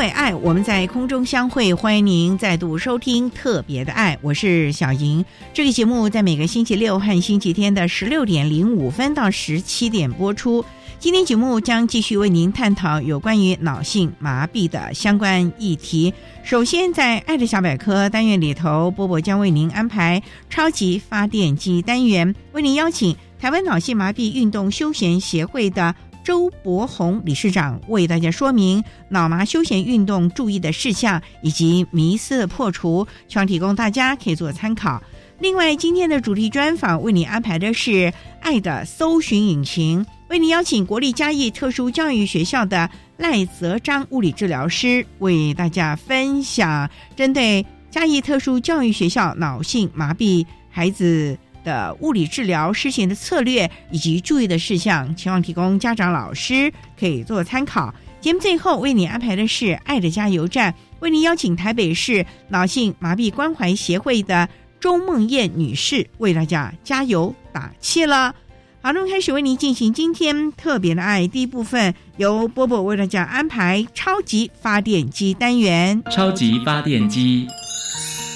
为爱，我们在空中相会，欢迎您再度收听特别的爱，我是小莹。这个节目在每个星期六和星期天的十六点零五分到十七点播出。今天节目将继续为您探讨有关于脑性麻痹的相关议题。首先，在“爱的小百科”单元里头，波波将为您安排超级发电机单元，为您邀请台湾脑性麻痹运动休闲协会的。周博宏理事长为大家说明脑麻休闲运动注意的事项以及迷思的破除，希望提供大家可以做参考。另外，今天的主题专访为你安排的是《爱的搜寻引擎》，为你邀请国立嘉义特殊教育学校的赖泽章物理治疗师为大家分享针对嘉义特殊教育学校脑性麻痹孩子。的物理治疗施行的策略以及注意的事项，希望提供家长、老师可以做参考。节目最后为你安排的是“爱的加油站”，为您邀请台北市脑性麻痹关怀协会的周梦燕女士为大家加油打气了。好，那么开始为您进行今天特别的爱第一部分，由波波为大家安排超级发电机单元。超级发电机，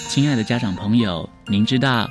亲爱的家长朋友，您知道？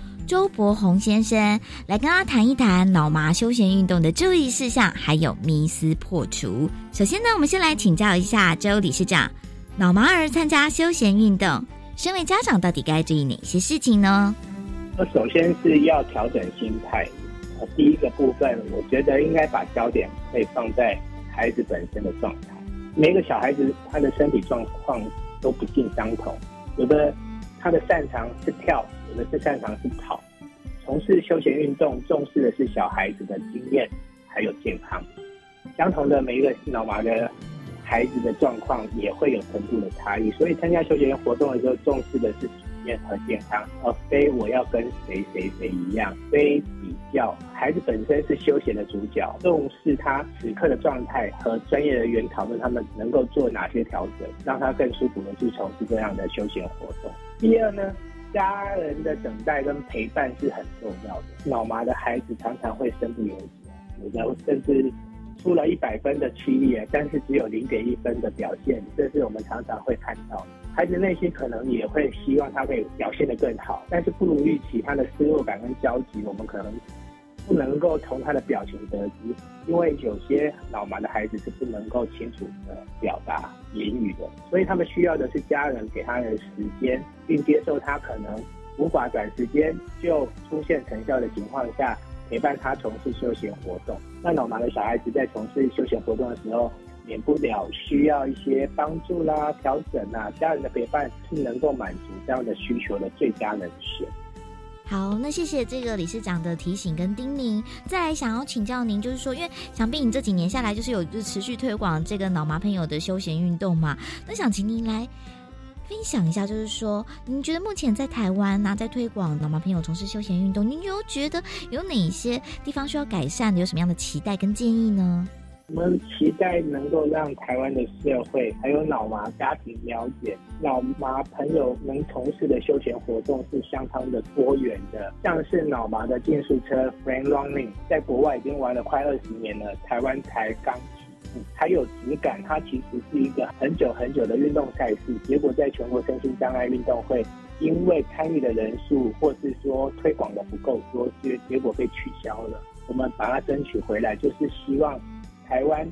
周博宏先生来跟他谈一谈脑麻休闲运动的注意事项，还有迷思破除。首先呢，我们先来请教一下周理事长，脑麻儿参加休闲运动，身为家长到底该注意哪些事情呢？那首先是要调整心态。第一个部分，我觉得应该把焦点可以放在孩子本身的状态。每个小孩子他的身体状况都不尽相同，有的他的擅长是跳。我们是擅长是跑，从事休闲运动，重视的是小孩子的经验还有健康。相同的每一个脑麻的孩子的状况也会有程度的差异，所以参加休闲活动的时候，重视的是体验和健康，而非我要跟谁谁谁一样，非比较。孩子本身是休闲的主角，重视他此刻的状态，和专业人员讨论他们能够做哪些调整，让他更舒服的去从事这样的休闲活动。第二呢？家人的等待跟陪伴是很重要的。脑麻的孩子常常会身不由己，有的甚至出了一百分的区域，但是只有零点一分的表现，这是我们常常会看到。孩子内心可能也会希望他可以表现得更好，但是不如预期，他的失落感跟焦急，我们可能。不能够从他的表情得知，因为有些脑麻的孩子是不能够清楚的表达言语的，所以他们需要的是家人给他的时间，并接受他可能无法短时间就出现成效的情况下，陪伴他从事休闲活动。那脑麻的小孩子在从事休闲活动的时候，免不了需要一些帮助啦、调整啦，家人的陪伴是能够满足这样的需求的最佳人选。好，那谢谢这个理事长的提醒跟叮咛。再来想要请教您，就是说，因为想必你这几年下来就是有就持续推广这个脑麻朋友的休闲运动嘛，那想请您来分享一下，就是说，您觉得目前在台湾呢，在推广脑麻朋友从事休闲运动，您有觉得有哪些地方需要改善的？有什么样的期待跟建议呢？我们期待能够让台湾的社会还有脑麻家庭了解，脑麻朋友能从事的休闲活动是相当的多元的。像是脑麻的竞速车 f r a n Running，在国外已经玩了快二十年了，台湾才刚起步，还有质感。它其实是一个很久很久的运动赛事，结果在全国身心障碍运动会，因为参与的人数或是说推广的不够多，结结果被取消了。我们把它争取回来，就是希望。台湾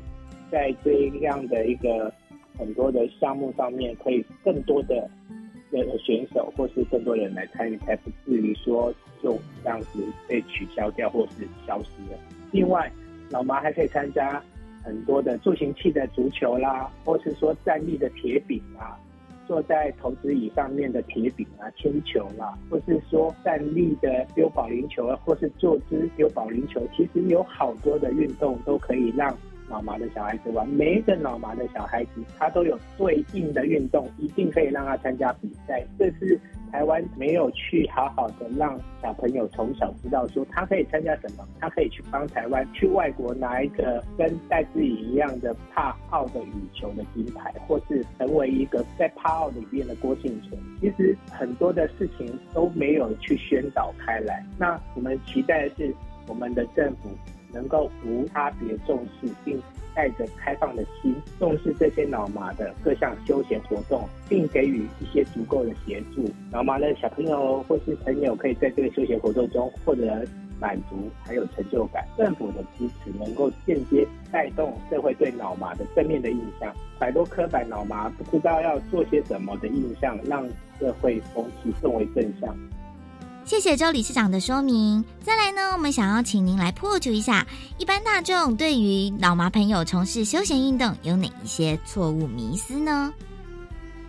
在这样的一个很多的项目上面，可以更多的的选手或是更多人来参与，才不至于说就这样子被取消掉或是消失了。另外，老麻还可以参加很多的助行器的足球啦，或是说站立的铁饼啊，坐在投掷椅上面的铁饼啊、铅球啦，或是说站立的丢保龄球啊，或是坐姿丢保龄球，其实有好多的运动都可以让。脑麻的小孩子玩，每一个脑麻的小孩子，他都有对应的运动，一定可以让他参加比赛。这是台湾没有去好好的让小朋友从小知道，说他可以参加什么，他可以去帮台湾去外国拿一个跟戴志颖一样的帕奥的羽球的金牌，或是成为一个在帕奥里面的郭幸存。其实很多的事情都没有去宣导开来。那我们期待的是我们的政府。能够无差别重视，并带着开放的心重视这些脑麻的各项休闲活动，并给予一些足够的协助。脑麻的小朋友或是朋友可以在这个休闲活动中获得满足，还有成就感。政府的支持能够间接带动社会对脑麻的正面的印象，摆脱刻板脑麻不知道要做些什么的印象，让社会风气更为正向。谢谢周理事长的说明。再来呢，我们想要请您来破除一下一般大众对于脑麻朋友从事休闲运动有哪一些错误迷思呢？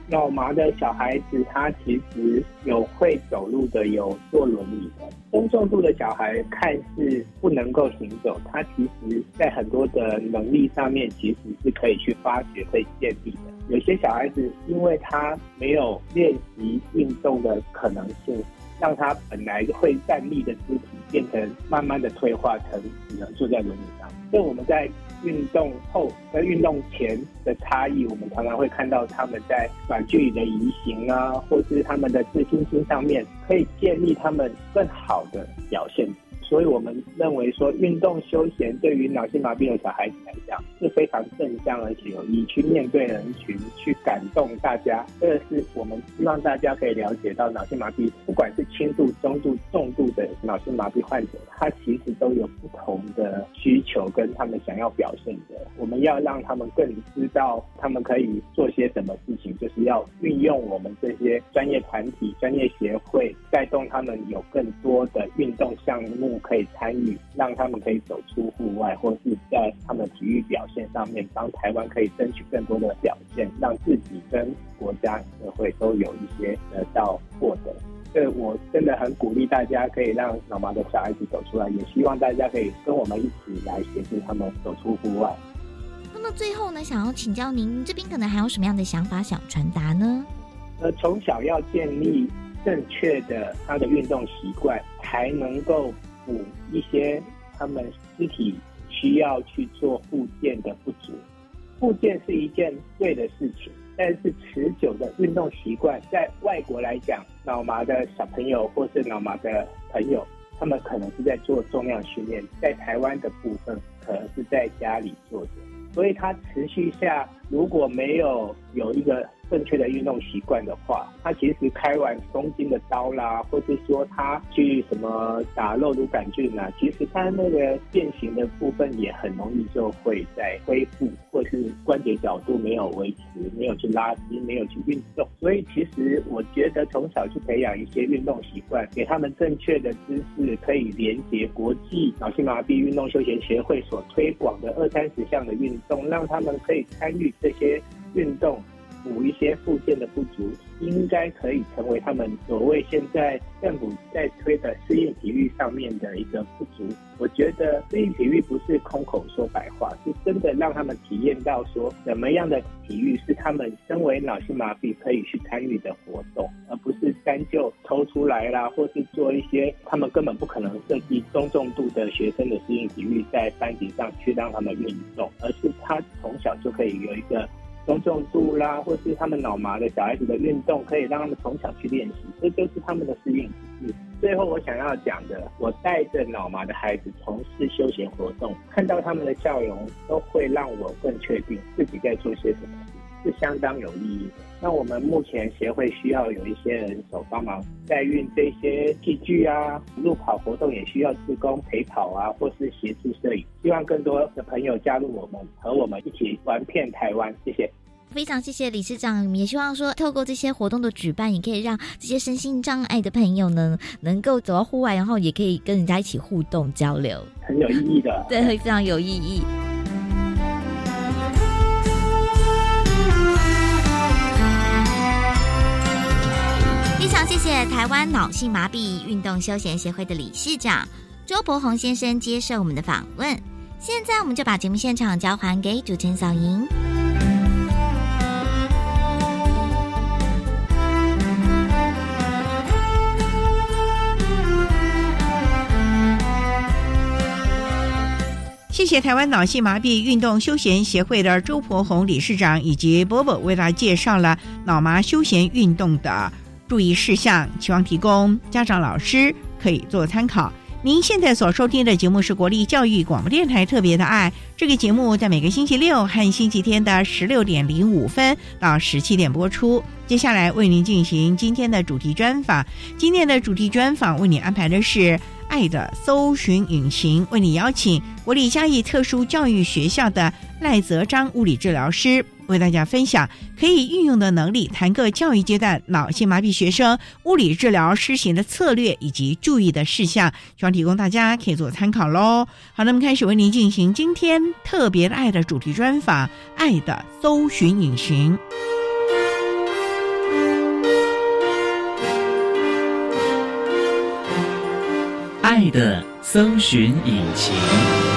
脑麻的小孩子，他其实有会走路的，有坐轮椅的。中重度的小孩看似不能够行走，他其实在很多的能力上面，其实是可以去发掘、会建立的。有些小孩子，因为他没有练习运动的可能性。让他本来会站立的肢体变成慢慢的退化成只能坐在轮椅上。所以我们在运动后跟运动前的差异，我们常常会看到他们在短距离的移行啊，或是他们的自信心上面，可以建立他们更好的表现。所以我们认为说，运动休闲对于脑性麻痹的小孩子来讲是非常正向而且有益，去面对人群，去感动大家。这个是我们希望大家可以了解到，脑性麻痹不管是轻度、中度、重度的脑性麻痹患者，他其实都有不同的需求跟他们想要表现的。我们要让他们更知道他们可以做些什么事情，就是要运用我们这些专业团体、专业协会，带动他们有更多的运动项目。可以参与，让他们可以走出户外，或是在他们体育表现上面，帮台湾可以争取更多的表现，让自己跟国家社会都有一些得到获得。所以我真的很鼓励大家，可以让老妈的小孩子走出来，也希望大家可以跟我们一起来协助他们走出户外。那么最后呢，想要请教您，这边可能还有什么样的想法想传达呢？呃，从小要建立正确的他的运动习惯，才能够。补一些他们肢体需要去做复健的不足，复健是一件对的事情，但是持久的运动习惯，在外国来讲，脑麻的小朋友或是脑麻的朋友，他们可能是在做重量训练，在台湾的部分可能是在家里做的，所以他持续下如果没有有一个。正确的运动习惯的话，他其实开完松筋的刀啦，或是说他去什么打肉毒杆菌啊，其实他那个变形的部分也很容易就会在恢复，或是关节角度没有维持，没有去拉筋，没有去运动。所以其实我觉得从小去培养一些运动习惯，给他们正确的姿势，可以连接国际脑性麻痹运动休闲协会所推广的二三十项的运动，让他们可以参与这些运动。补一些附件的不足，应该可以成为他们所谓现在政府在推的适应体育上面的一个不足。我觉得适应体育不是空口说白话，是真的让他们体验到说怎么样的体育是他们身为脑性麻痹可以去参与的活动，而不是单就抽出来啦，或是做一些他们根本不可能设计中重度的学生的适应体育在班级上去让他们运动，而是他从小就可以有一个。中重度啦，或是他们脑麻的小孩子的运动，可以让他们从小去练习，这就是他们的适应。最后我想要讲的，我带着脑麻的孩子从事休闲活动，看到他们的笑容，都会让我更确定自己在做些什么事，是相当有意义的。那我们目前协会需要有一些人手帮忙代运这些器具啊，路跑活动也需要志工陪跑啊，或是协助摄影。希望更多的朋友加入我们，和我们一起玩遍台湾。谢谢。非常谢谢理事长，也希望说透过这些活动的举办，也可以让这些身心障碍的朋友呢，能够走到户外，然后也可以跟人家一起互动交流，很有意义的。对，非常有意义。谢谢台湾脑性麻痹运动休闲协会的理事长周伯宏先生接受我们的访问。现在我们就把节目现场交还给主持人小莹。谢谢台湾脑性麻痹运动休闲协会的周伯宏理事长以及波波为大家介绍了脑麻休闲运动的注意事项，希望提供家长、老师可以做参考。您现在所收听的节目是国立教育广播电台特别的爱，这个节目在每个星期六和星期天的十六点零五分到十七点播出。接下来为您进行今天的主题专访，今天的主题专访为您安排的是。爱的搜寻引擎为你邀请国立嘉义特殊教育学校的赖泽章物理治疗师为大家分享可以运用的能力，谈个教育阶段脑性麻痹学生物理治疗施行的策略以及注意的事项，希望提供大家可以做参考喽。好，那么开始为您进行今天特别的爱的主题专访，爱的搜寻引擎。爱的搜寻引擎。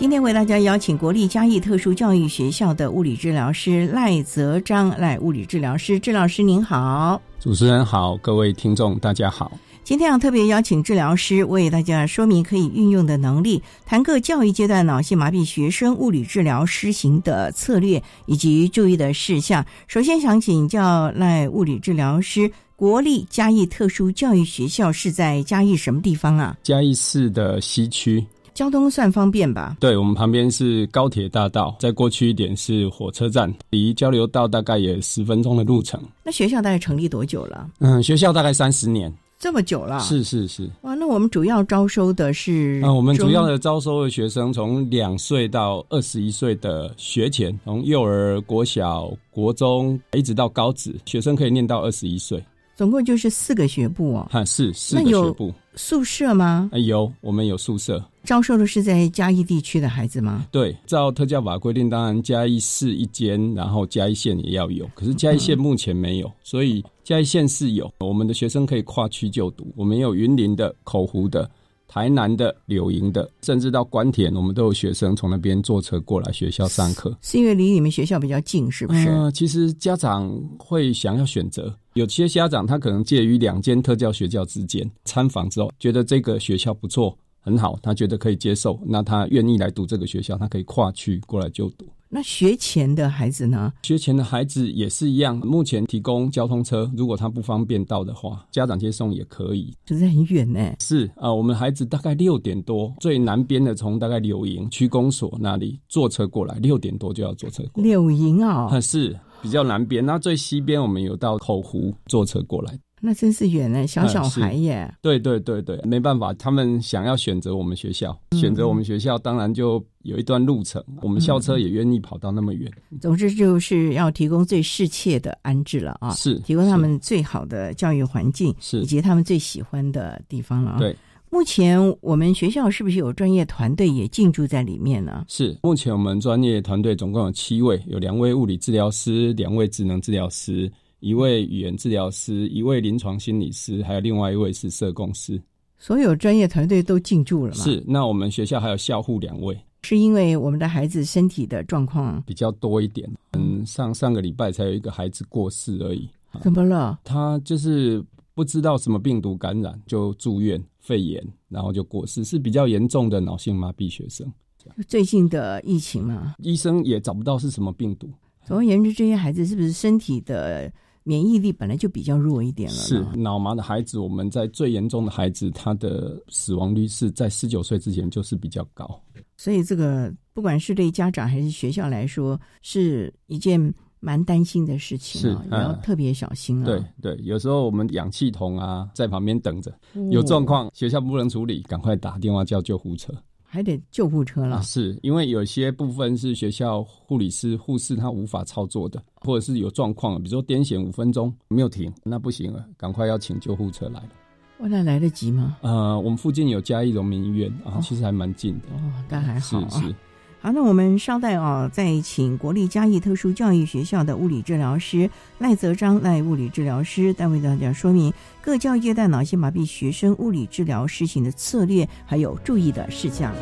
今天为大家邀请国立嘉义特殊教育学校的物理治疗师赖泽章，赖物理治疗师，治老师您好，主持人好，各位听众大家好。今天要特别邀请治疗师为大家说明可以运用的能力，谈各教育阶段脑性麻痹学生物理治疗施行的策略以及注意的事项。首先想请教赖物理治疗师，国立嘉义特殊教育学校是在嘉义什么地方啊？嘉义市的西区，交通算方便吧？对我们旁边是高铁大道，再过去一点是火车站，离交流道大概也十分钟的路程。那学校大概成立多久了？嗯，学校大概三十年。这么久了，是是是，哇！那我们主要招收的是，啊，我们主要的招收的学生从两岁到二十一岁的学前，从幼儿、国小、国中一直到高职，学生可以念到二十一岁，总共就是四个学部哦。哈，是四个学部，宿舍吗？有，我们有宿舍。招收的是在嘉义地区的孩子吗？对，照特教法规定，当然嘉义市一间，然后嘉义县也要有，可是嘉义县目前没有，所以。嘉义县是有我们的学生可以跨区就读，我们有云林的、口湖的、台南的、柳营的，甚至到关田，我们都有学生从那边坐车过来学校上课。是因为离你们学校比较近，是不是？呃，其实家长会想要选择，有些家长他可能介于两间特教学校之间，参访之后觉得这个学校不错，很好，他觉得可以接受，那他愿意来读这个学校，他可以跨区过来就读。那学前的孩子呢？学前的孩子也是一样，目前提供交通车，如果他不方便到的话，家长接送也可以。就是很远呢。是啊，我们孩子大概六点多，最南边的从大概柳营区公所那里坐车过来，六点多就要坐车。柳营啊，是比较南边。那最西边我们有到口湖坐车过来。那真是远呢，小小孩耶。对对对对，没办法，他们想要选择我们学校，选择我们学校，当然就有一段路程。我们校车也愿意跑到那么远，总之就是要提供最适切的安置了啊，是提供他们最好的教育环境，是以及他们最喜欢的地方了啊。对。目前我们学校是不是有专业团队也进驻在里面呢？是，目前我们专业团队总共有七位，有两位物理治疗师，两位智能治疗师，一位语言治疗师，一位临床心理师，还有另外一位是社工师。所有专业团队都进驻了吗？，是，那我们学校还有校护两位，是因为我们的孩子身体的状况比较多一点。嗯，上上个礼拜才有一个孩子过世而已，怎么了？他就是不知道什么病毒感染就住院肺炎，然后就过世，是比较严重的脑性麻痹学生。最近的疫情嘛，医生也找不到是什么病毒，总而言之，这些孩子是不是身体的免疫力本来就比较弱一点了？是脑麻的孩子，我们在最严重的孩子，他的死亡率是在十九岁之前就是比较高。所以这个不管是对家长还是学校来说，是一件蛮担心的事情啊，是也要嗯特别小心啊。对对，有时候我们氧气筒啊在旁边等着，哦有状况学校不能处理，赶快打电话叫救护车。还得救护车了。啊，是因为有些部分是学校护理师、护士他无法操作的，或者是有状况，比如说癫痫五分钟没有停，那不行了，赶快要请救护车来了。哇，那来得及吗？呃，我们附近有嘉义荣民医院啊，哦其实还蛮近的。哦，但还是好啊。是，好，那我们稍待啊，再请国立嘉义特殊教育学校的物理治疗师赖泽章赖物理治疗师，再为大家说明各教育阶段脑性麻痹学生物理治疗施行的策略，还有注意的事项。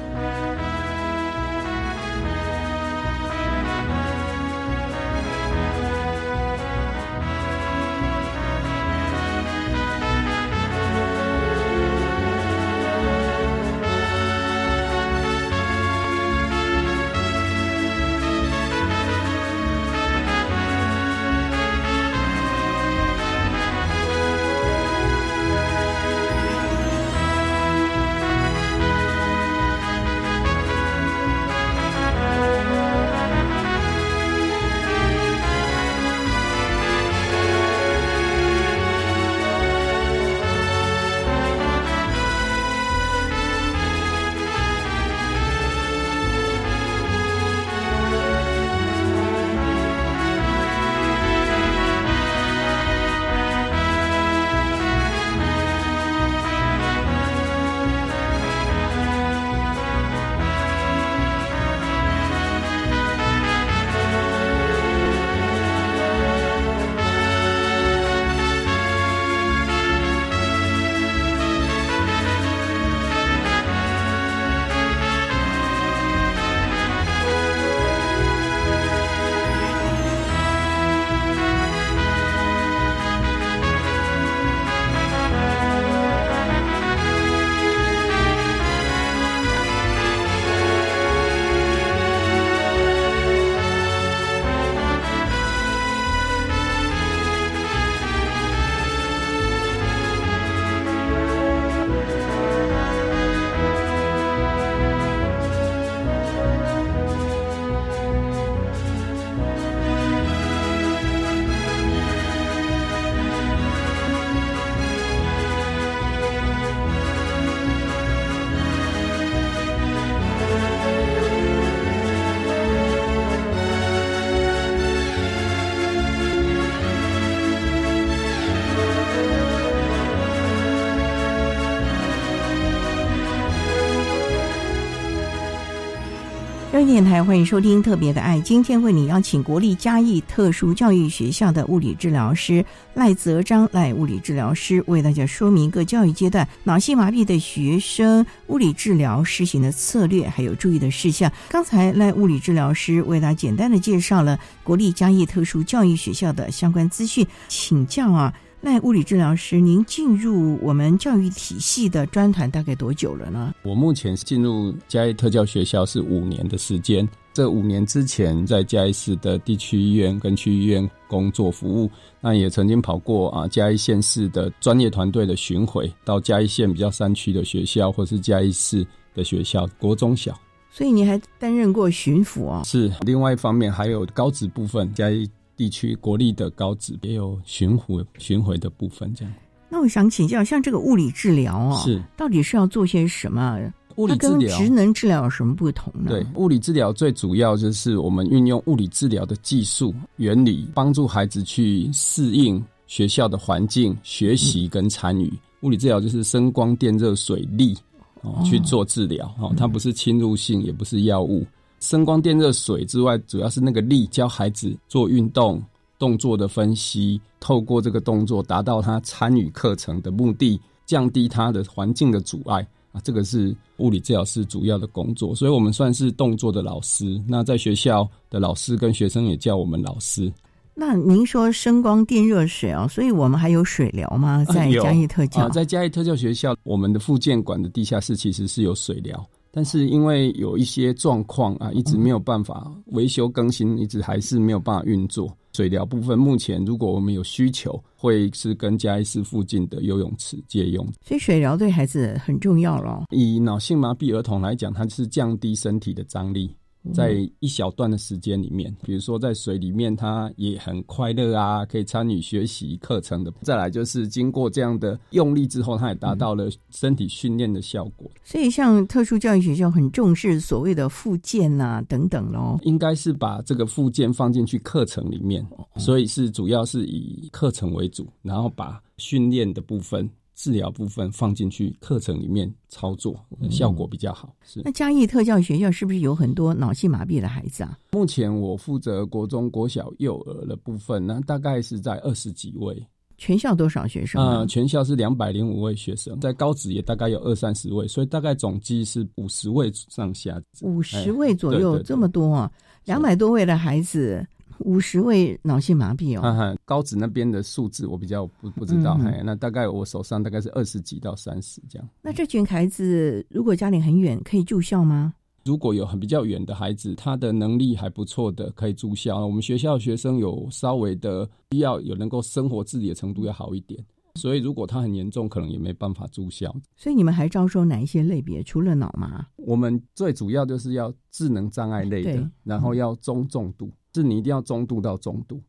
电台欢迎收听《特别的爱》，今天为你邀请国立嘉义特殊教育学校的物理治疗师赖泽章赖物理治疗师为大家说明各教育阶段脑性麻痹的学生物理治疗施行的策略，还有注意的事项。刚才赖物理治疗师为大家简单的介绍了国立嘉义特殊教育学校的相关资讯，请教啊。赖物理治疗师，您进入我们教育体系的专团大概多久了呢？我目前进入嘉义特教学校是五年的时间。这五年之前，在嘉义市的地区医院跟区医院工作服务，那也曾经跑过啊嘉义县市的专业团队的巡回，到嘉义县比较山区的学校，或是嘉义市的学校，国中小。所以你还担任过巡抚啊、哦？是。另外一方面，还有高职部分，嘉义地区国立的高职也有巡回巡回的部分，这样。那我想请教，像这个物理治疗哦，是到底是要做些什么？物理治疗职能治疗有什么不同呢？对，物理治疗最主要就是我们运用物理治疗的技术原理，帮助孩子去适应学校的环境、学习跟参与。物理治疗就是声光电热水力哦去做治疗哦，它不是侵入性，也不是药物。声光电热水之外，主要是那个力，教孩子做运动动作的分析，透过这个动作达到他参与课程的目的，降低他的环境的阻碍。啊，这个是物理治疗师主要的工作，所以我们算是动作的老师。那在学校的老师跟学生也叫我们老师。那您说声光电热水哦，所以我们还有水疗吗？在嘉义特教，啊，在嘉义特教学校，我们的复健馆的地下室其实是有水疗，但是因为有一些状况啊，一直没有办法维修更新，一直还是没有办法运作。水疗部分目前如果我们有需求，会是跟嘉义市附近的游泳池借用。所以水疗对孩子很重要咯。以脑性麻痹儿童来讲，它是降低身体的张力。在一小段的时间里面，比如说在水里面，他也很快乐啊，可以参与学习课程的。再来就是经过这样的用力之后，他也达到了身体训练的效果。所以，像特殊教育学校很重视所谓的复健呐、等等咯。应该是把这个复健放进去课程里面，所以是主要是以课程为主，然后把训练的部分。治疗部分放进去课程里面操作，效果比较好。是那嘉义特教学校是不是有很多脑性麻痹的孩子啊？目前我负责国中、国小、幼儿的部分，那大概是在二十几位。全校多少学生啊？全校是两百零五位学生，在高职也大概有二三十位，所以大概总计是五十位上下。五十位左右，这么多啊！两百多位的孩子。五十位脑性麻痹哦，高职那边的数字我比较不不知道，哎，那大概我手上大概是二十几到三十这样。那这群孩子如果家里很远，可以住校吗？如果有很比较远的孩子，他的能力还不错的，可以住校。我们学校学生有稍微的必要有能够生活自理的程度要好一点，所以如果他很严重，可能也没办法住校。所以你们还招收哪一些类别？除了脑麻，我们最主要就是要智能障碍类的，然后要中重度。是你一定要中度到中度，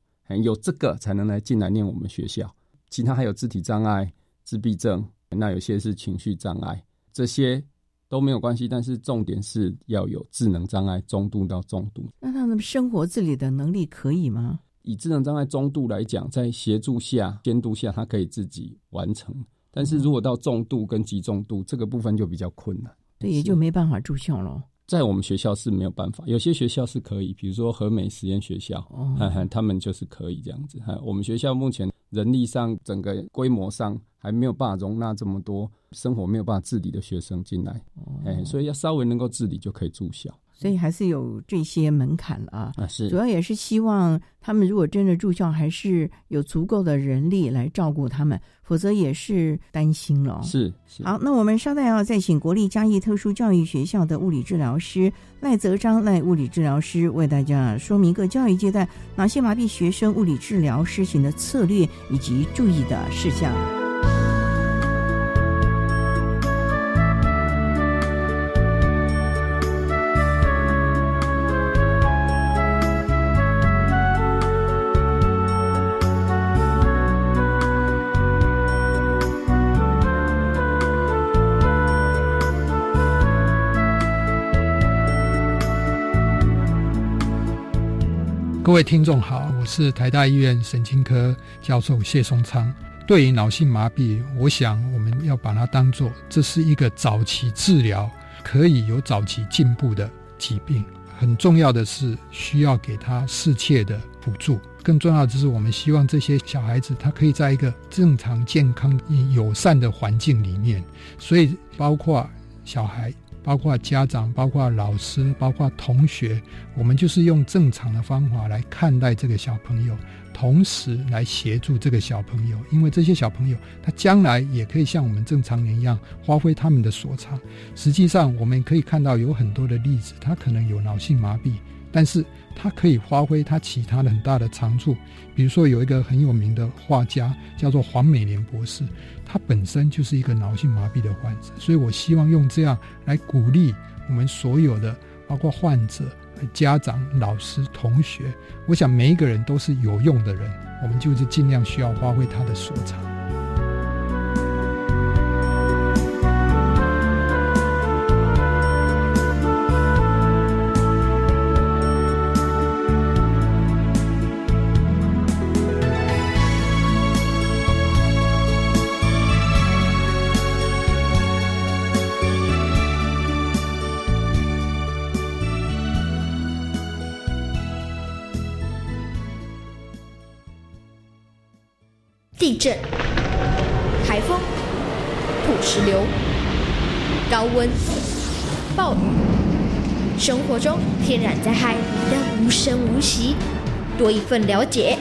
有这个才能来进来念我们学校。其他还有肢体障碍、自闭症，那有些是情绪障碍，这些都没有关系。但是重点是要有智能障碍中度到重度。那他们生活自理的能力可以吗？以智能障碍中度来讲，在协助下、监督下，他可以自己完成。但是如果到重度跟极重度，这个部分就比较困难，对，也就没办法住校了。在我们学校是没有办法，有些学校是可以，比如说和美实验学校，他们就是可以这样子。我们学校目前人力上整个规模上还没有办法容纳这么多生活没有办法自理的学生进来，哎，所以要稍微能够自理就可以住校。所以还是有这些门槛啊，是主要也是希望他们如果真的住校，还是有足够的人力来照顾他们，否则也是担心了。是，是好，那我们稍待要再请国立嘉义特殊教育学校的物理治疗师赖泽章赖物理治疗师为大家说明各教育阶段哪些麻痹学生物理治疗施行的策略以及注意的事项。各位听众好，我是台大医院神经科教授谢松昌。对于脑性麻痹，我想我们要把它当做这是一个早期治疗可以有早期进步的疾病。很重要的是需要给他适切的辅助。更重要的是，我们希望这些小孩子他可以在一个正常、健康、友善的环境里面。所以，包括小孩。包括家长、包括老师、包括同学，我们就是用正常的方法来看待这个小朋友，同时来协助这个小朋友，因为这些小朋友他将来也可以像我们正常人一样发挥他们的所长。实际上，我们可以看到有很多的例子，他可能有脑性麻痹，但是他可以发挥他其他的很大的长处。比如说，有一个很有名的画家叫做黄美莲博士。他本身就是一个脑性麻痹的患者，所以我希望用这样来鼓励我们所有的，包括患者、家长、老师、同学。我想每一个人都是有用的人，我们就是尽量需要发挥他的所长。震、台风、土石流、高温、暴雨，生活中天然灾害你的无声无息。多一份了解，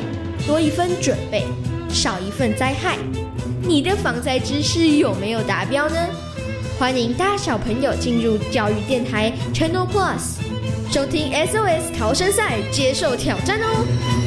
多一份准备，少一份灾害，你的防灾知识有没有达标呢？欢迎大小朋友进入教育电台 Channel Plus，收听 SOS 逃生赛，接受挑战哦！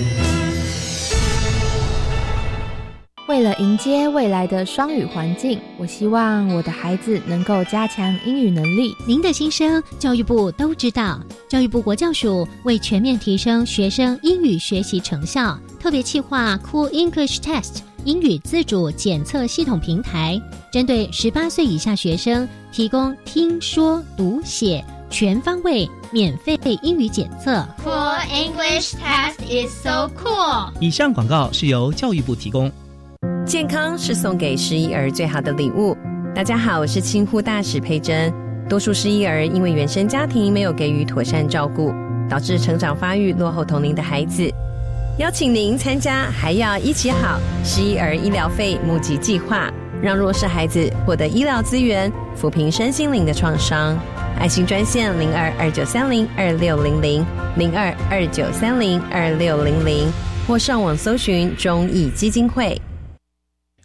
为了迎接未来的双语环境，我希望我的孩子能够加强英语能力。您的心声，教育部都知道。教育部国教署为全面提升学生英语学习成效，特别计划 Cool English Test 英语自主检测系统平台，针对十八岁以下学生提供听说读写全方位免费英语检测。Cool English Test is so cool。以上广告是由教育部提供。健康是送给失依儿最好的礼物。大家好，我是清护大使佩珍。多数失依儿因为原生家庭没有给予妥善照顾，导致成长发育落后同龄的孩子。邀请您参加“还要一起好”失依儿医疗费募集计划，让弱势孩子获得医疗资源，抚平身心灵的创伤。爱心专线零二二九三零二六零零零二二九三零二六零零，或上网搜寻中义基金会。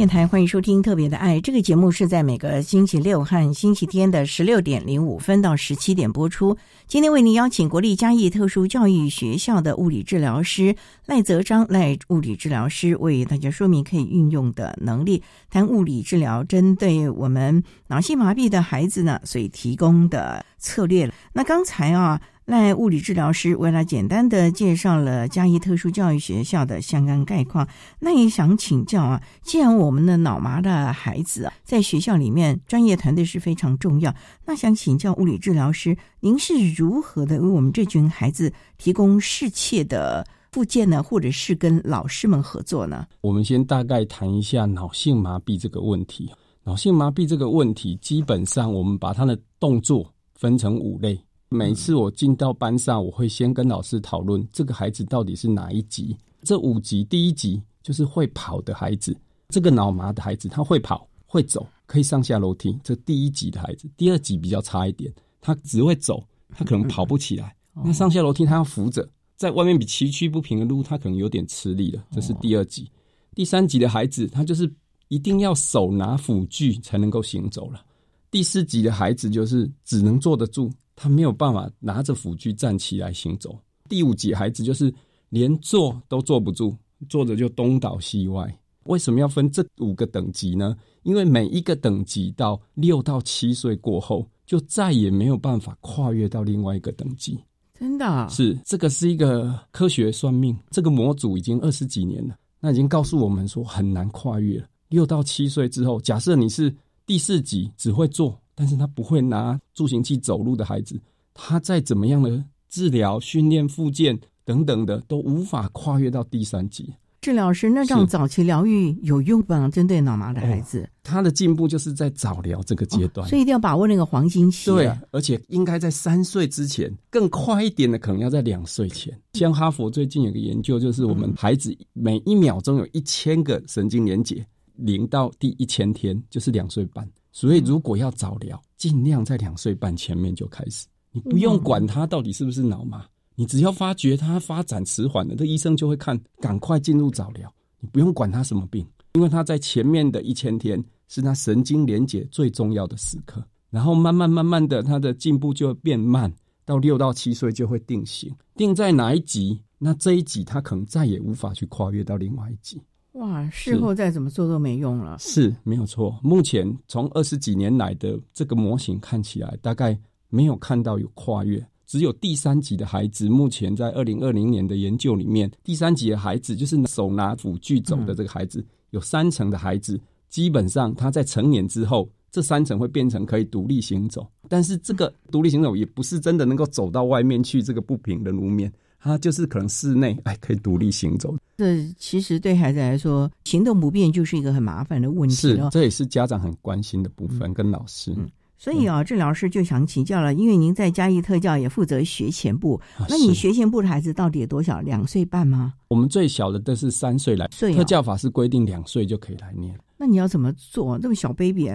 电台欢迎收听《特别的爱》这个节目，是在每个星期六和星期天的十六点零五分到十七点播出。今天为您邀请国立嘉义特殊教育学校的物理治疗师赖泽章赖物理治疗师为大家说明可以运用的能力，谈物理治疗针对我们脑性麻痹的孩子呢，所以提供的策略。那刚才啊。赖物理治疗师为了简单的介绍了嘉义特殊教育学校的相关概况，那也想请教啊，既然我们的脑麻的孩子啊，在学校里面专业团队是非常重要，那想请教物理治疗师，您是如何的为我们这群孩子提供适切的附件呢，或者是跟老师们合作呢？我们先大概谈一下脑性麻痹这个问题。脑性麻痹这个问题，基本上我们把它的动作分成五类。每次我进到班上，我会先跟老师讨论这个孩子到底是哪一级。这五级，第一级就是会跑的孩子，这个脑麻的孩子，他会跑会走，可以上下楼梯。这第一级的孩子，第二级比较差一点，他只会走，他可能跑不起来。那上下楼梯他要扶着，在外面比崎岖不平的路，他可能有点吃力了。这是第二级。第三级的孩子，他就是一定要手拿辅具才能够行走了。第四级的孩子就是只能坐得住。他没有办法拿着辅具站起来行走。第五级孩子就是连坐都坐不住，坐着就东倒西歪。为什么要分这五个等级呢？因为每一个等级到六到七岁过后，就再也没有办法跨越到另外一个等级。真的是这个是一个科学算命，这个模组已经二十几年了，那已经告诉我们说很难跨越了。六到七岁之后，假设你是第四级，只会坐。但是他不会拿助行器走路的孩子，他再怎么样的治疗、训练、复健等等的，都无法跨越到第三级。治疗师，那这样早期疗愈有用吗？针对脑麻的孩子，他的进步就是在早疗这个阶段，所以一定要把握那个黄金期。对，而且应该在三岁之前，更快一点的可能要在两岁前。像哈佛最近有个研究，就是我们孩子每一秒钟有一千个神经连接，零到第一千天就是两岁半。所以，如果要早疗，尽量在两岁半前面就开始。你不用管他到底是不是脑麻，你只要发觉他发展迟缓了，这医生就会看，赶快进入早疗。你不用管他什么病，因为他在前面的一千天是他神经连接最重要的时刻。然后慢慢慢慢的，他的进步就会变慢，到六到七岁就会定型。定在哪一级？那这一级他可能再也无法去跨越到另外一级。哇，事后再怎么做都没用了。是没有错。目前从二十几年来的这个模型看起来，大概没有看到有跨越。只有第三级的孩子，目前在二零二零年的研究里面，第三级的孩子就是手拿辅具走的这个孩子，有三成的孩子，基本上他在成年之后，这三成会变成可以独立行走。但是这个独立行走也不是真的能够走到外面去这个不平的路面，他就是可能室内哎可以独立行走。这其实对孩子来说，行动不便就是一个很麻烦的问题。是，这也是家长很关心的部分，跟老师。嗯所以啊，郑老师就想请教了，因为您在嘉义特教也负责学前部，那你学前部的孩子到底有多少？两岁半吗？我们最小的都是三岁来，特教法是规定两岁就可以来念。那你要怎么做？这么小 baby，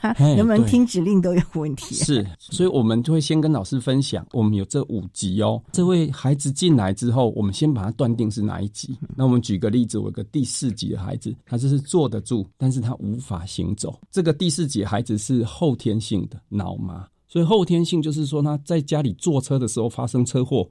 他 能不能听指令都有问题。是，所以我们就会先跟老师分享，我们有这五级哦。这位孩子进来之后，我们先把他断定是哪一级。那我们举个例子，我有个第四级的孩子，他就是坐得住，但是他无法行走。这个第四级孩子是后天性的脑麻，所以后天性就是说他在家里坐车的时候发生车祸，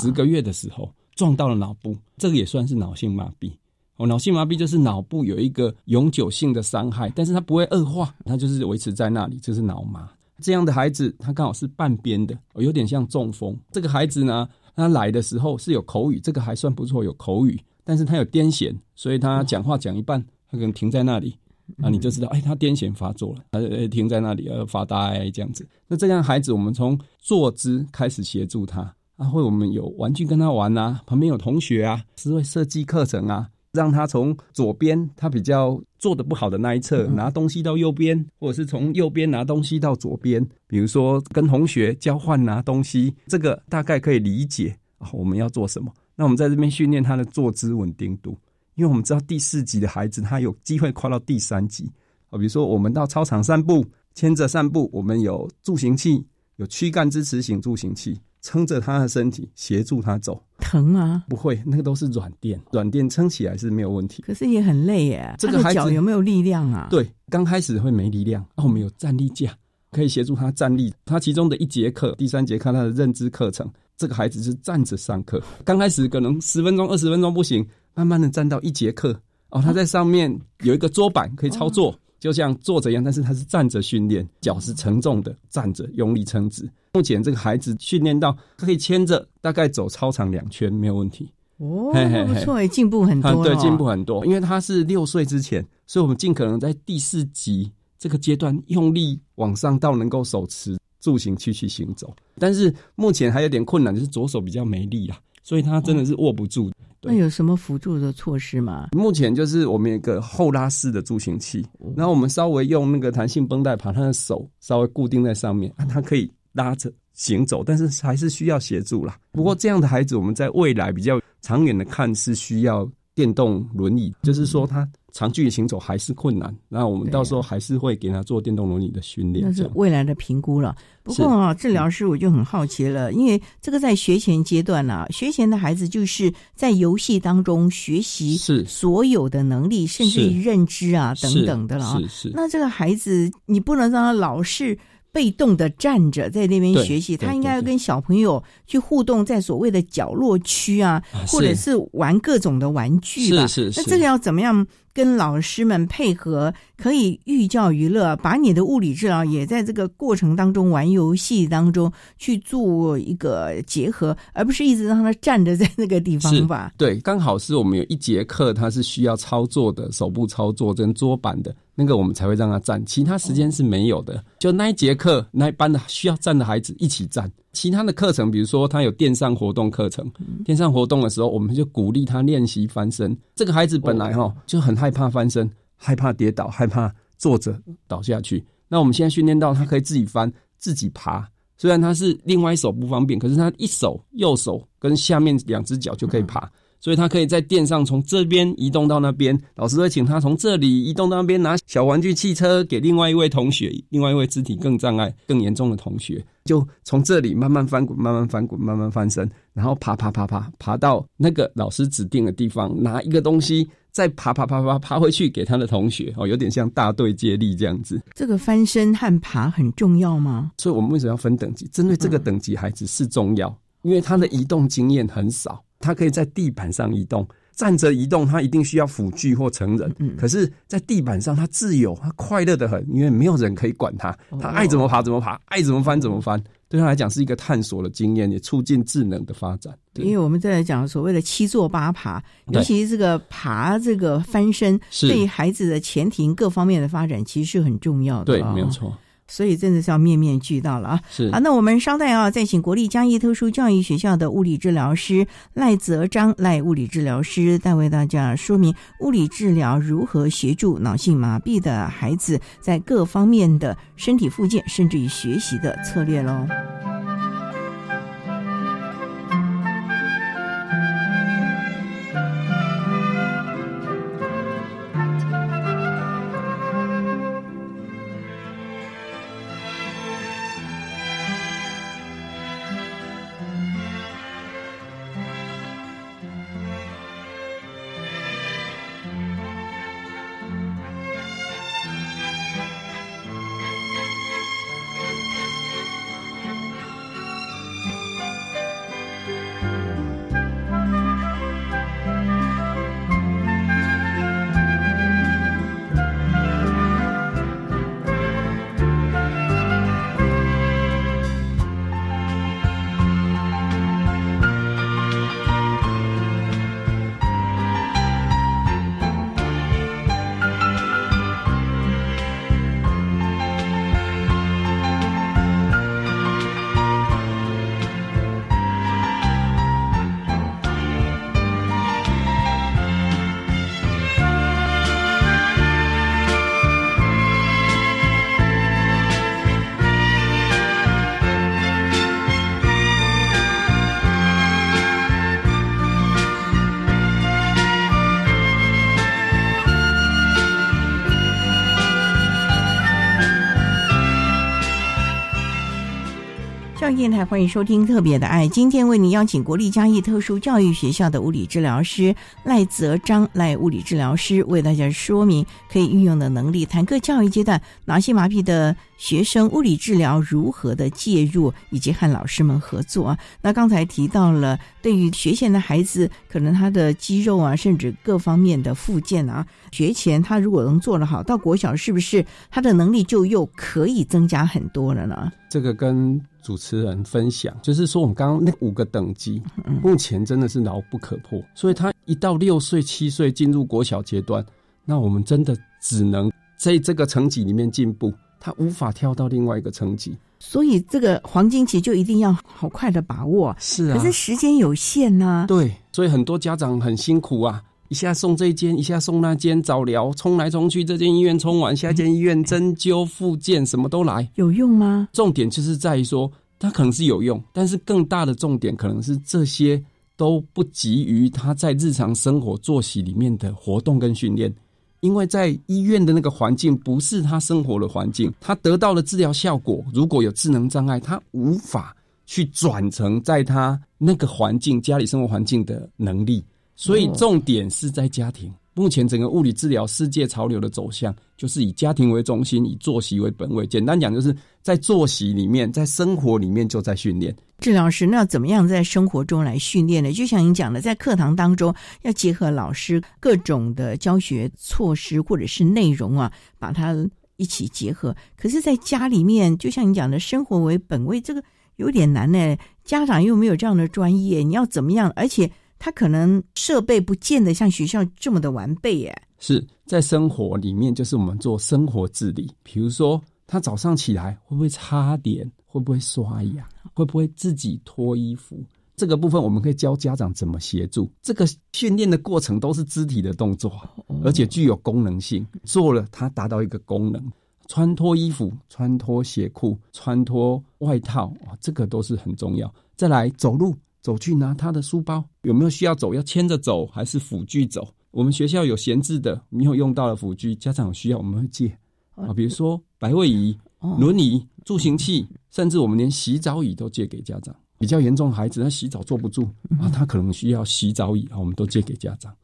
十个月的时候撞到了脑部，这个也算是脑性麻痹。哦，脑性麻痹就是脑部有一个永久性的伤害，但是它不会恶化，它就是维持在那里，就是脑麻。这样的孩子，他刚好是半边的，有点像中风。这个孩子呢，他来的时候是有口语，这个还算不错，有口语，但是他有癫痫，所以他讲话讲一半，他可能停在那里，啊，你就知道，哎，他癫痫发作了，他停在那里，呃，发呆这样子。那这样孩子，我们从坐姿开始协助他，啊，会我们有玩具跟他玩啊，旁边有同学啊，是会设计课程啊。让他从左边他比较做的不好的那一侧拿东西到右边，或者是从右边拿东西到左边。比如说跟同学交换拿东西，这个大概可以理解啊。我们要做什么？那我们在这边训练他的坐姿稳定度，因为我们知道第四级的孩子他有机会跨到第三级啊。比如说我们到操场散步，牵着散步，我们有助行器，有躯干支持型助行器。撑着他的身体，协助他走，疼吗？不会，那个都是软垫，软垫撑起来是没有问题。可是也很累耶。这个脚有没有力量啊？对，刚开始会没力量。那我们有站立架，可以协助他站立。他其中的一节课，第三节课他的认知课程，这个孩子是站着上课。刚开始可能十分钟、二十分钟不行，慢慢的站到一节课。哦，他在上面有一个桌板可以操作。就像坐着一样，但是他是站着训练，脚是沉重的，站着用力撑直。目前这个孩子训练到可以牵着，大概走操场两圈没有问题。哦，不错，进步很多。对，进步很多。因为他是六岁之前，所以我们尽可能在第四级这个阶段用力往上到能够手持助行器去行走。但是目前还有点困难，就是左手比较没力啊，所以他真的是握不住。那有什么辅助的措施吗？目前就是我们有个后拉式的助行器，然后我们稍微用那个弹性绷带把他的手稍微固定在上面，他可以拉着行走，但是还是需要协助啦。不过这样的孩子，我们在未来比较长远的看是需要电动轮椅，就是说他。长距离行走还是困难，那我们到时候还是会给他做电动轮椅的训练。那是未来的评估了。不过啊，治疗师我就很好奇了，因为这个在学前阶段呢，学前的孩子就是在游戏当中学习是所有的能力，甚至于认知啊等等的了啊。是是。那这个孩子，你不能让他老是。被动的站着在那边学习，他应该要跟小朋友去互动，在所谓的角落区啊，或者是玩各种的玩具吧。是是是。那这个要怎么样跟老师们配合，可以寓教于乐，把你的物理治疗也在这个过程当中玩游戏当中去做一个结合，而不是一直让他站着在那个地方吧？对，刚好是我们有一节课，他是需要操作的，手部操作跟桌板的。那个我们才会让他站，其他时间是没有的。就那一节课，那一班的需要站的孩子一起站。其他的课程，比如说他有电上活动课程，电上活动的时候，我们就鼓励他练习翻身。这个孩子本来哈就很害怕翻身，害怕跌倒，害怕坐着倒下去。那我们现在训练到他可以自己翻、自己爬。虽然他是另外一手不方便，可是他一手右手跟下面两只脚就可以爬。所以他可以在垫上从这边移动到那边，老师会请他从这里移动到那边，拿小玩具汽车给另外一位同学，另外一位肢体更障碍更严重的同学，就从这里慢慢翻滚，慢慢翻滚，慢慢翻身，然后爬爬爬爬爬到那个老师指定的地方，拿一个东西，再爬爬爬爬爬回去给他的同学，哦，有点像大队接力这样子。这个翻身和爬很重要吗？所以我们为什么要分等级？针对这个等级孩子是重要，因为他的移动经验很少。它可以在地板上移动。站着移动，它一定需要辅具或成人。嗯，可是，在地板上，它自由，它快乐的很，因为没有人可以管它，它爱怎么爬怎么爬，爱怎么翻怎么翻。对他来讲，是一个探索的经验，也促进智能的发展。因为我们在讲所谓的七坐八爬，尤其是这个爬这个翻身，对孩子的前庭各方面的发展，其实是很重要的。对，没有错。所以真的是要面面俱到了啊！是啊，那我们稍待啊，再请国立嘉义特殊教育学校的物理治疗师赖泽章赖物理治疗师，再为大家说明物理治疗如何协助脑性麻痹的孩子在各方面的身体复健，甚至于学习的策略喽。电台欢迎收听《特别的爱》，今天为您邀请国立嘉义特殊教育学校的物理治疗师赖泽章赖物理治疗师为大家说明可以运用的能力，谈各教育阶段脑性麻痹的学生物理治疗如何的介入，以及和老师们合作啊。那刚才提到了，对于学前的孩子，可能他的肌肉啊，甚至各方面的附件啊，学前他如果能做得好，到国小是不是他的能力就又可以增加很多了呢？这个跟主持人分享，就是说我们刚刚那五个等级，目前真的是牢不可破。所以他一到六岁、七岁进入国小阶段，那我们真的只能在这个层级里面进步，他无法跳到另外一个层级。所以这个黄金期就一定要好快的把握。是啊，可是时间有限呢。对，所以很多家长很辛苦啊。一下送这一间，一下送那间，早疗冲来冲去，这间医院冲完，下间医院针灸、复健，什么都来，有用吗？重点就是在于说，它可能是有用，但是更大的重点可能是这些都不及于他在日常生活作息里面的活动跟训练，因为在医院的那个环境不是他生活的环境，他得到了治疗效果，如果有智能障碍，他无法去转成在他那个环境家里生活环境的能力。所以重点是在家庭。目前整个物理治疗世界潮流的走向，就是以家庭为中心，以作息为本位。简单讲，就是在作息里面，在生活里面就在训练治疗师。那怎么样在生活中来训练呢？就像你讲的，在课堂当中要结合老师各种的教学措施或者是内容啊，把它一起结合。可是，在家里面，就像你讲的，生活为本位，这个有点难呢。家长又没有这样的专业，你要怎么样？而且。他可能设备不见得像学校这么的完备耶。是在生活里面，就是我们做生活自理。比如说，他早上起来会不会擦脸？会不会刷牙？会不会自己脱衣服？这个部分我们可以教家长怎么协助。这个训练的过程都是肢体的动作，而且具有功能性。做了，它达到一个功能：穿脱衣服、穿脱鞋裤、穿脱外套啊，这个都是很重要。再来走路。走去拿他的书包，有没有需要走？要牵着走还是辅具走？我们学校有闲置的、没有用到的辅具，家长有需要我们会借啊。比如说百位椅、轮椅、助行器，甚至我们连洗澡椅都借给家长。比较严重的孩子，他洗澡坐不住啊，他可能需要洗澡椅啊，我们都借给家长。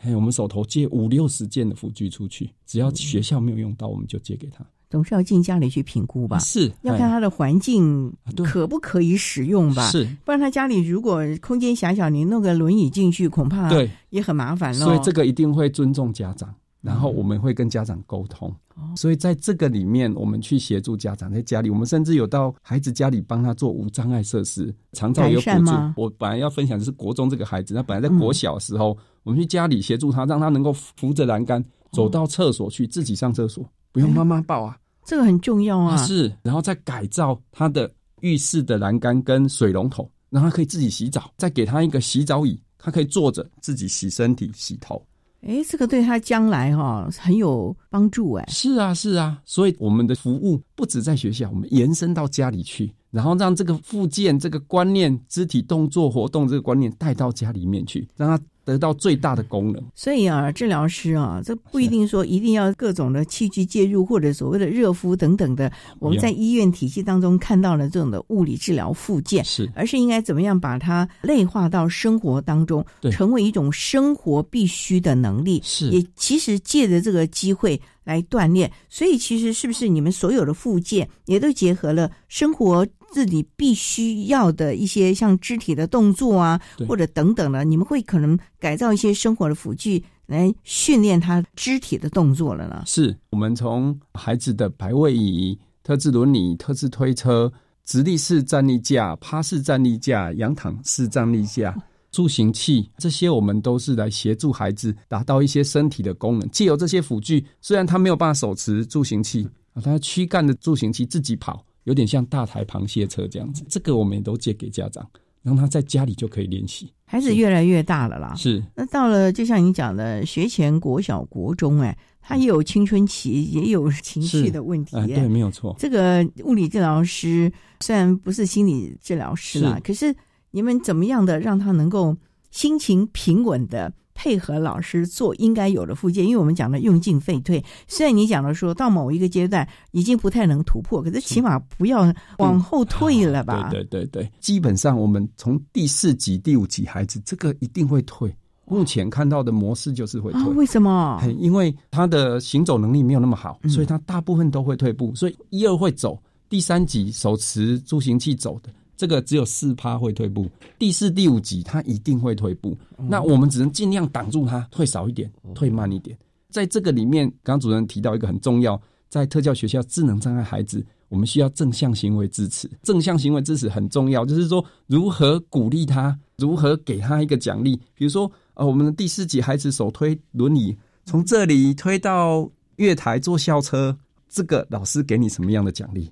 哎，我们手头借五六十件的辅具出去，只要学校没有用到，我们就借给他。总是要进家里去评估吧？是要看他的环境可不可以使用吧？是，不然他家里如果空间狭小，你弄个轮椅进去，恐怕对也很麻烦所以这个一定会尊重家长。然后我们会跟家长沟通，所以在这个里面，我们去协助家长在家里，我们甚至有到孩子家里帮他做无障碍设施，长照有补助。我本来要分享的是国中这个孩子，他本来在国小时候，我们去家里协助他，让他能够扶着栏杆走到厕所去，自己上厕所，不用妈妈抱啊，这个很重要啊。是，然后再改造他的浴室的栏杆跟水龙头，让他可以自己洗澡，再给他一个洗澡椅，他可以坐着自己洗身体、洗头。哎，这个对他将来哈很有帮助哎。是啊，是啊，所以我们的服务不止在学校，我们延伸到家里去，然后让这个附件、这个观念、肢体动作活动这个观念带到家里面去，让他。得到最大的功能，所以啊，治疗师啊，这不一定说一定要各种的器具介入，或者所谓的热敷等等的。我们在医院体系当中看到了这种的物理治疗附件，是，而是应该怎么样把它内化到生活当中，成为一种生活必须的能力。是，也其实借着这个机会来锻炼。所以其实是不是你们所有的附件也都结合了生活？自己必须要的一些像肢体的动作啊，或者等等的，你们会可能改造一些生活的辅具来训练他肢体的动作了呢？是我们从孩子的排位椅、特制轮椅、特制推车、直立式站立架、趴式站立架、仰躺式站立架、助行器这些，我们都是来协助孩子达到一些身体的功能。借由这些辅具，虽然他没有办法手持助行器啊，他躯干的助行器自己跑。有点像大台螃蟹车这样子，这个我们也都借给家长，让他在家里就可以练习。孩子越来越大了啦，是。那到了就像你讲的，学前国小、国中，哎，他也有青春期，也有情绪的问题。对，没有错。这个物理治疗师虽然不是心理治疗师啦，可是你们怎么样的让他能够心情平稳的？配合老师做应该有的附件，因为我们讲的用进废退。虽然你讲的说到某一个阶段已经不太能突破，可是起码不要往后退了吧？对对对对，基本上我们从第四级、第五级孩子，这个一定会退。目前看到的模式就是会退。为什么？因为他的行走能力没有那么好，所以他大部分都会退步。所以一二会走，第三级手持助行器走的。这个只有四趴会退步，第四、第五级他一定会退步。那我们只能尽量挡住他，退少一点，退慢一点。在这个里面，刚刚主任提到一个很重要，在特教学校智能障碍孩子，我们需要正向行为支持。正向行为支持很重要，就是说如何鼓励他，如何给他一个奖励。比如说，呃，我们的第四级孩子手推轮椅，从这里推到月台坐校车，这个老师给你什么样的奖励？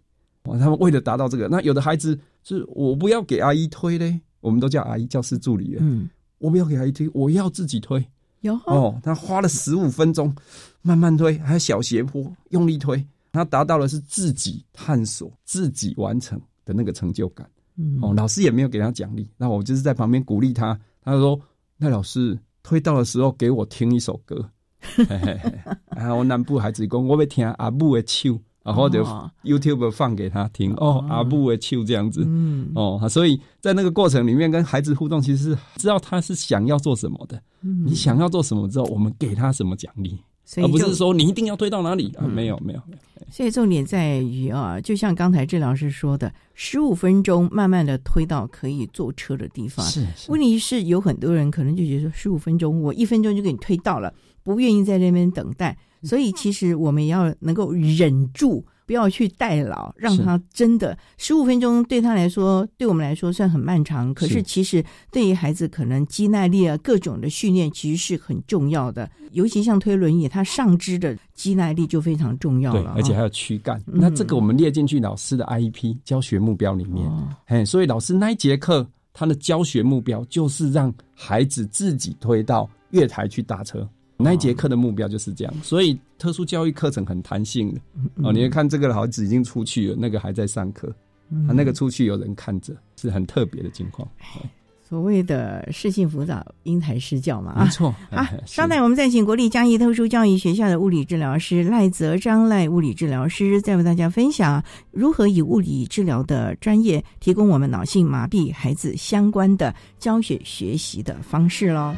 哇，他们为了达到这个，那有的孩子。是我不要给阿姨推嘞，我们都叫阿姨教师助理员。嗯，我不要给阿姨推，我要自己推。有哦，他花了十五分钟慢慢推，还有小斜坡用力推，他达到的是自己探索、自己完成的那个成就感。嗯，哦，老师也没有给他奖励，那我就是在旁边鼓励他。他说：“那老师推到的时候，给我听一首歌。”嘿嘿嘿然后我南部孩子讲：“我要听阿母的手。”然后就 YouTube 放给他听哦，阿布的秋这样子，嗯，哦，所以在那个过程里面跟孩子互动，其实是知道他是想要做什么的。你想要做什么之后，我们给他什么奖励，而不是说你一定要推到哪里啊？没有，没有，没有。所以重点在于啊，就像刚才治疗师说的，十五分钟慢慢的推到可以坐车的地方。是，问题是有很多人可能就觉得说，十五分钟我一分钟就给你推到了，不愿意在那边等待。所以，其实我们也要能够忍住，不要去代劳，让他真的十五分钟对他来说，对我们来说算很漫长。可是，其实对于孩子，可能肌耐力啊，各种的训练其实是很重要的。尤其像推轮椅，他上肢的肌耐力就非常重要了，而且还有躯干。那这个我们列进去老师的 IEP 教学目标里面。嘿，所以老师那一节课，他的教学目标就是让孩子自己推到月台去搭车。那一节课的目标就是这样，所以特殊教育课程很弹性的哦。你看这个孩子已经出去了，那个还在上课，他那个出去有人看着，是很特别的情况。所谓的“适性辅导，因材施教”嘛，没错啊。稍待，我们再请国立嘉义特殊教育学校的物理治疗师赖泽章赖物理治疗师，再为大家分享如何以物理治疗的专业，提供我们脑性麻痹孩子相关的教学学习的方式喽。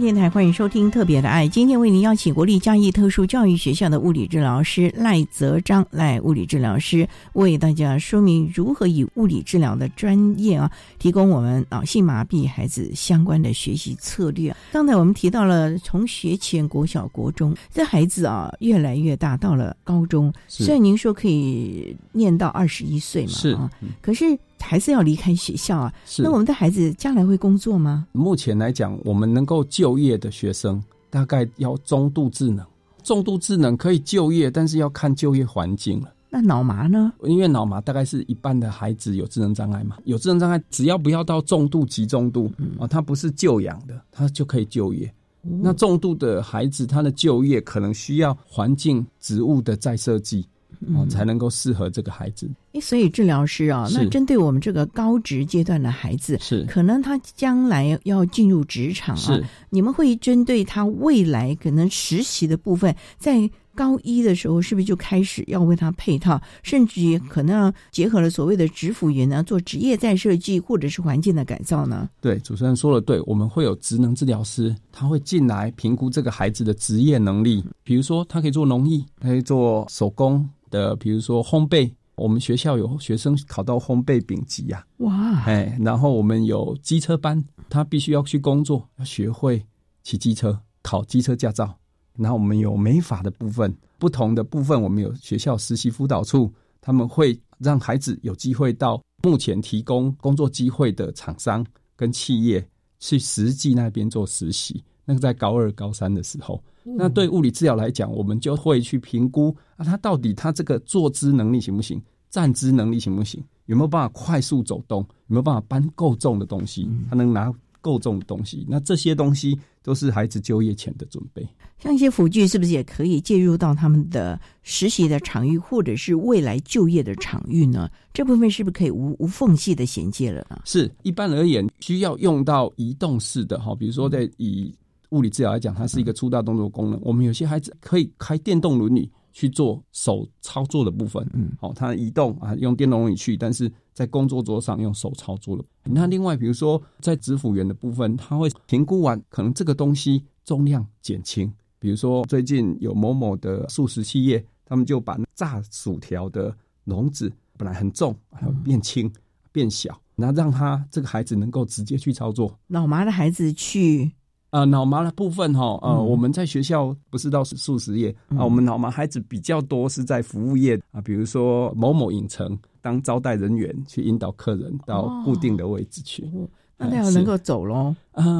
电台欢迎收听《特别的爱》，今天为您邀请国立嘉义特殊教育学校的物理治疗师赖泽章赖物理治疗师为大家说明如何以物理治疗的专业啊，提供我们脑性麻痹孩子相关的学习策略。刚才我们提到了从学前、国小、国中，这孩子啊越来越大，到了高中，虽然您说可以念到二十一岁嘛，是啊，可是。还是要离开学校啊？是那我们的孩子将来会工作吗？目前来讲，我们能够就业的学生大概要中度智能，重度智能可以就业，但是要看就业环境了。那脑麻呢？因为脑麻大概是一半的孩子有智能障碍嘛，有智能障碍，只要不要到重度、极重度啊，他不是就养的，他就可以就业。那重度的孩子，他的就业可能需要环境、植物的再设计。哦，才能够适合这个孩子。哎，所以治疗师啊，那针对我们这个高职阶段的孩子，是可能他将来要进入职场啊，你们会针对他未来可能实习的部分，在高一的时候，是不是就开始要为他配套，甚至于可能结合了所谓的职辅员呢，做职业再设计或者是环境的改造呢？对，主持人说的对，我们会有职能治疗师，他会进来评估这个孩子的职业能力，比如说他可以做农艺，可以做手工。的，比如说烘焙，我们学校有学生考到烘焙丙级呀，哇，哎，然后我们有机车班，他必须要去工作，要学会骑机车，考机车驾照。然后我们有美法的部分，不同的部分，我们有学校实习辅导处，他们会让孩子有机会到目前提供工作机会的厂商跟企业去实际那边做实习。那个在高二、高三的时候。那对物理治疗来讲，我们就会去评估啊，他到底他这个坐姿能力行不行，站姿能力行不行，有没有办法快速走动，有没有办法搬够重的东西，他能拿够重的东西。那这些东西都是孩子就业前的准备。像一些辅具，是不是也可以介入到他们的实习的场域，或者是未来就业的场域呢？这部分是不是可以无无缝隙的衔接了呢？是一般而言，需要用到移动式的哈，比如说在以。物理治疗来讲，它是一个粗大动作功能。我们有些孩子可以开电动轮椅去做手操作的部分，嗯，好，他移动啊，用电动轮椅去，但是在工作桌上用手操作了。那另外，比如说在指辅员的部分，他会评估完，可能这个东西重量减轻。比如说最近有某某的素食企业，他们就把炸薯条的笼子本来很重，变轻变小，那让他这个孩子能够直接去操作。老麻的孩子去。呃，脑麻的部分哈，呃，我们在学校不是到素食业啊，我们脑麻孩子比较多是在服务业啊，比如说某某影城当招待人员去引导客人到固定的位置去，那他要能够走喽，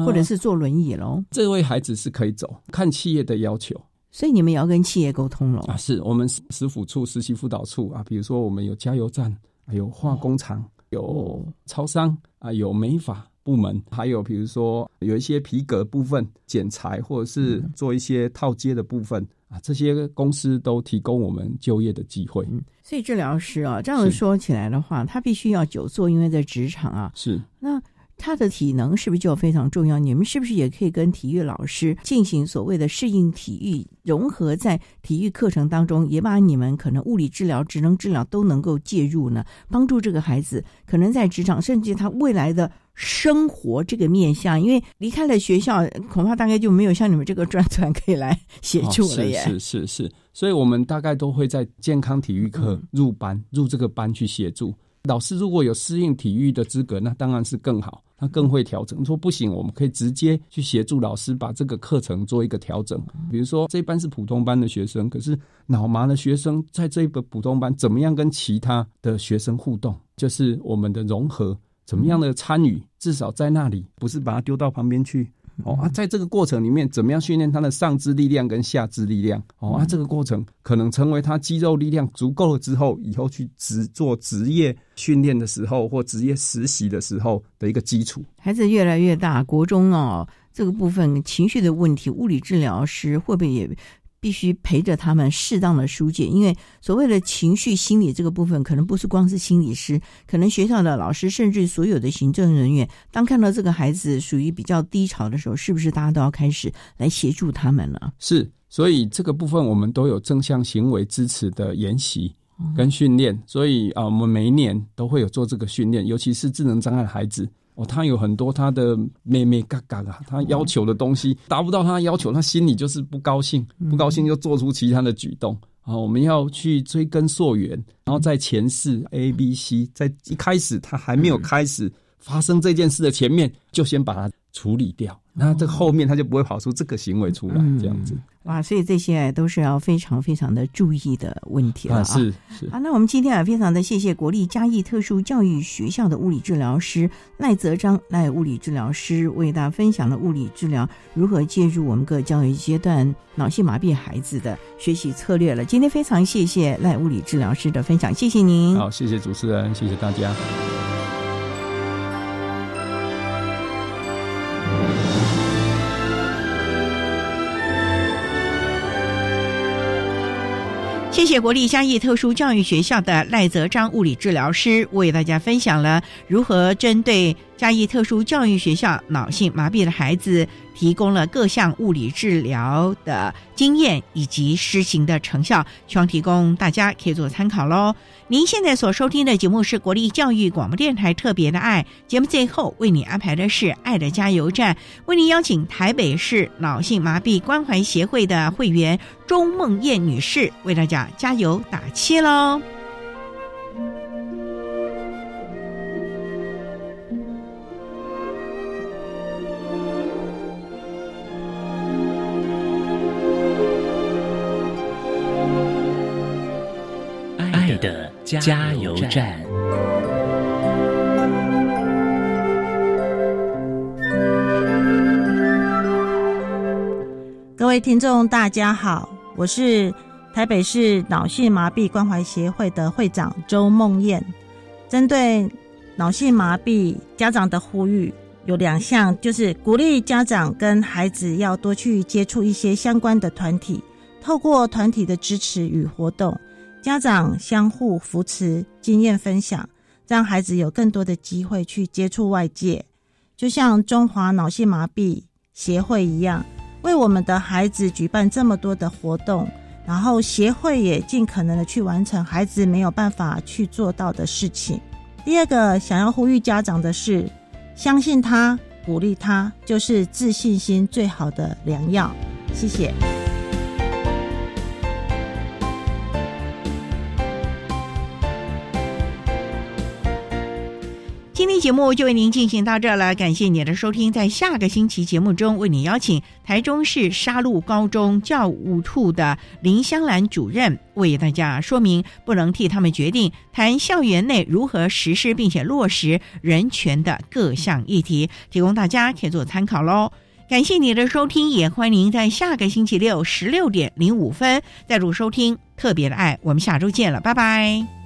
或者是坐轮椅喽。这位孩子是可以走，看企业的要求，所以你们也要跟企业沟通了啊。是我们实辅处实习辅导处啊，比如说我们有加油站，有化工厂，有超商啊，有美发。部门还有，比如说有一些皮革部分剪裁，或者是做一些套接的部分啊，这些公司都提供我们就业的机会。嗯所以治疗师啊，这样子说起来的话，他必须要久坐，因为在职场啊，是那。他的体能是不是就非常重要？你们是不是也可以跟体育老师进行所谓的适应体育融合，在体育课程当中，也把你们可能物理治疗、职能治疗都能够介入呢？帮助这个孩子可能在职场，甚至他未来的生活这个面向，因为离开了学校，恐怕大概就没有像你们这个专团可以来协助了耶。是是是，所以我们大概都会在健康体育课入班，入这个班去协助老师。如果有适应体育的资格，那当然是更好。他更会调整。说不行，我们可以直接去协助老师把这个课程做一个调整。比如说，这一班是普通班的学生，可是脑麻的学生在这一个普通班，怎么样跟其他的学生互动？就是我们的融合，怎么样的参与？至少在那里，不是把他丢到旁边去。哦啊，在这个过程里面，怎么样训练他的上肢力量跟下肢力量？哦啊，这个过程可能成为他肌肉力量足够了之后，以后去职做职业训练的时候或职业实习的时候的一个基础。孩子越来越大，国中哦，这个部分情绪的问题，物理治疗师会不会也？必须陪着他们适当的疏解，因为所谓的情绪心理这个部分，可能不是光是心理师，可能学校的老师，甚至所有的行政人员，当看到这个孩子属于比较低潮的时候，是不是大家都要开始来协助他们了？是，所以这个部分我们都有正向行为支持的研习跟训练，所以啊，我们每一年都会有做这个训练，尤其是智能障碍的孩子，哦，他有很多他的妹妹嘎嘎啊，他要求的东西达不到他要求，他心里就是不高兴，不高兴就做出其他的举动。啊，我们要去追根溯源，然后在前世 A、B、C，在一开始他还没有开始发生这件事的前面，就先把它处理掉。那这后面他就不会跑出这个行为出来，这样子。哇，所以这些都是要非常非常的注意的问题了啊！是是啊，那我们今天啊，非常的谢谢国立嘉义特殊教育学校的物理治疗师赖泽章赖物理治疗师为大家分享了物理治疗如何介入我们各教育阶段脑性麻痹孩子的学习策略了。今天非常谢谢赖物理治疗师的分享，谢谢您。好，谢谢主持人，谢谢大家。谢国立嘉义特殊教育学校的赖泽章物理治疗师为大家分享了如何针对嘉义特殊教育学校脑性麻痹的孩子。提供了各项物理治疗的经验以及施行的成效，希望提供大家可以做参考喽。您现在所收听的节目是国立教育广播电台特别的爱节目，最后为你安排的是爱的加油站，为您邀请台北市脑性麻痹关怀协会的会员周梦燕女士为大家加油打气喽。加油站。各位听众，大家好，我是台北市脑性麻痹关怀协会的会长周梦燕。针对脑性麻痹家长的呼吁有两项，就是鼓励家长跟孩子要多去接触一些相关的团体，透过团体的支持与活动。家长相互扶持，经验分享，让孩子有更多的机会去接触外界。就像中华脑性麻痹协会一样，为我们的孩子举办这么多的活动，然后协会也尽可能的去完成孩子没有办法去做到的事情。第二个想要呼吁家长的是，相信他，鼓励他，就是自信心最好的良药。谢谢。天节目就为您进行到这了，感谢您的收听。在下个星期节目中，为您邀请台中市沙鹿高中教务处的林香兰主任为大家说明不能替他们决定，谈校园内如何实施并且落实人权的各项议题，提供大家可以做参考喽。感谢你的收听，也欢迎您在下个星期六十六点零五分再度收听特别的爱。我们下周见了，拜拜。